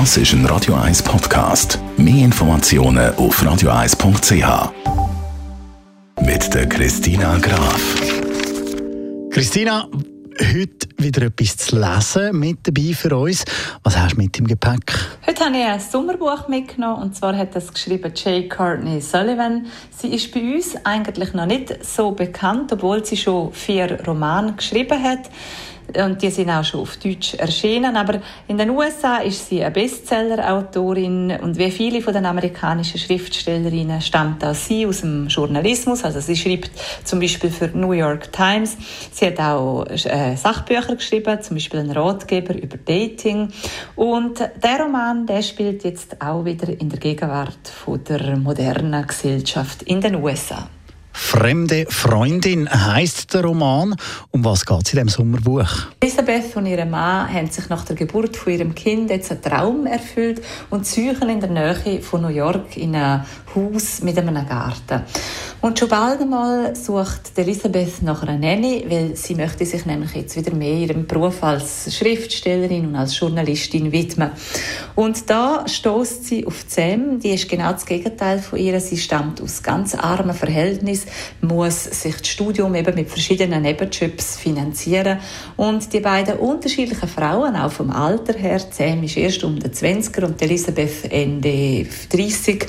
Das ist ein Radio 1 Podcast. Mehr Informationen auf radio1.ch. Mit der Christina Graf. Christina, heute wieder etwas zu lesen mit dabei für uns. Was hast du mit im Gepäck? Heute habe ich ein Sommerbuch mitgenommen und zwar hat das geschrieben J. Courtney Sullivan. Sie ist bei uns eigentlich noch nicht so bekannt, obwohl sie schon vier Romane geschrieben hat und die sind auch schon auf Deutsch erschienen. Aber in den USA ist sie eine Bestseller-Autorin und wie viele von den amerikanischen Schriftstellerinnen stammt auch sie aus dem Journalismus. Also sie schreibt zum Beispiel für New York Times. Sie hat auch äh, Sachbücher geschrieben, zum Beispiel einen Ratgeber über Dating. Und der Roman, der spielt jetzt auch wieder in der Gegenwart von der modernen Gesellschaft in den USA. Fremde Freundin heißt der Roman. Um was geht es in dem Sommerbuch? Elisabeth und ihr Mann haben sich nach der Geburt von ihrem Kind jetzt einen Traum erfüllt und suchen in der Nähe von New York in ein Haus mit einem Garten. Und schon bald einmal sucht Elisabeth nach einer Nanny, weil sie möchte sich nämlich jetzt wieder mehr ihrem Beruf als Schriftstellerin und als Journalistin widmen. Und da stößt sie auf Sam, die ist genau das Gegenteil von ihr. Sie stammt aus ganz armen Verhältnissen, muss sich das Studium eben mit verschiedenen Nebenjobs finanzieren. Und die beiden unterschiedlichen Frauen, auch vom Alter her, Sam ist erst um den 20er und Elisabeth Ende 30,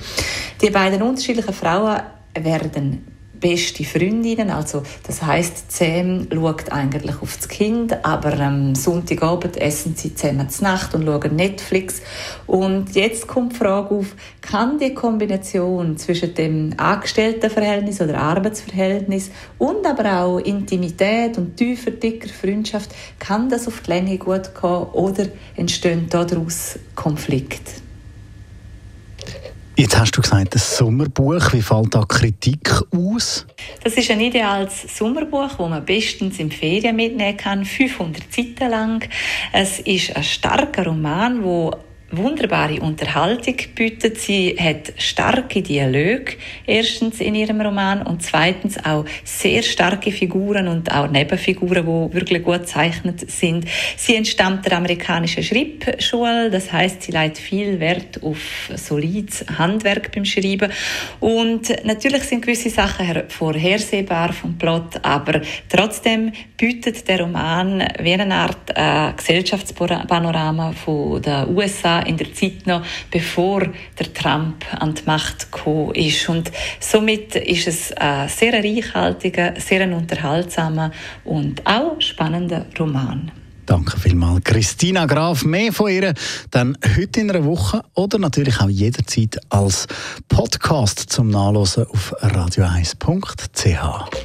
die beiden unterschiedlichen Frauen werden beste Freundinnen. Also, das heißt, Sam schaut eigentlich auf das Kind, aber am Sonntagabend essen sie zusammen zur Nacht und schauen Netflix. Und jetzt kommt die Frage auf, kann die Kombination zwischen dem Angestelltenverhältnis oder Arbeitsverhältnis und aber auch Intimität und tiefer, dicker Freundschaft, kann das auf die Länge gut gehen oder entstehen daraus Konflikte? Jetzt hast du gesagt, das Sommerbuch. Wie fällt da Kritik aus? Das ist ein ideales Sommerbuch, das man bestens in Ferien mitnehmen kann, 500 Seiten lang. Es ist ein starker Roman, der wunderbare Unterhaltung bietet. Sie hat starke Dialoge, erstens in ihrem Roman und zweitens auch sehr starke Figuren und auch Nebenfiguren, die wirklich gut gezeichnet sind. Sie entstammt der amerikanischen Schreibschule, das heißt, sie legt viel Wert auf solides Handwerk beim Schreiben und natürlich sind gewisse Sachen vorhersehbar vom Plot, aber trotzdem bietet der Roman wie eine Art äh, Gesellschaftspanorama von den USA in der Zeit noch, bevor der Trump an die Macht gekommen ist. Und somit ist es ein sehr reichhaltiger, sehr unterhaltsamer und auch spannender Roman. Danke vielmals, Christina Graf. Mehr von ihr dann heute in einer Woche oder natürlich auch jederzeit als Podcast zum Nachlesen auf radio1.ch.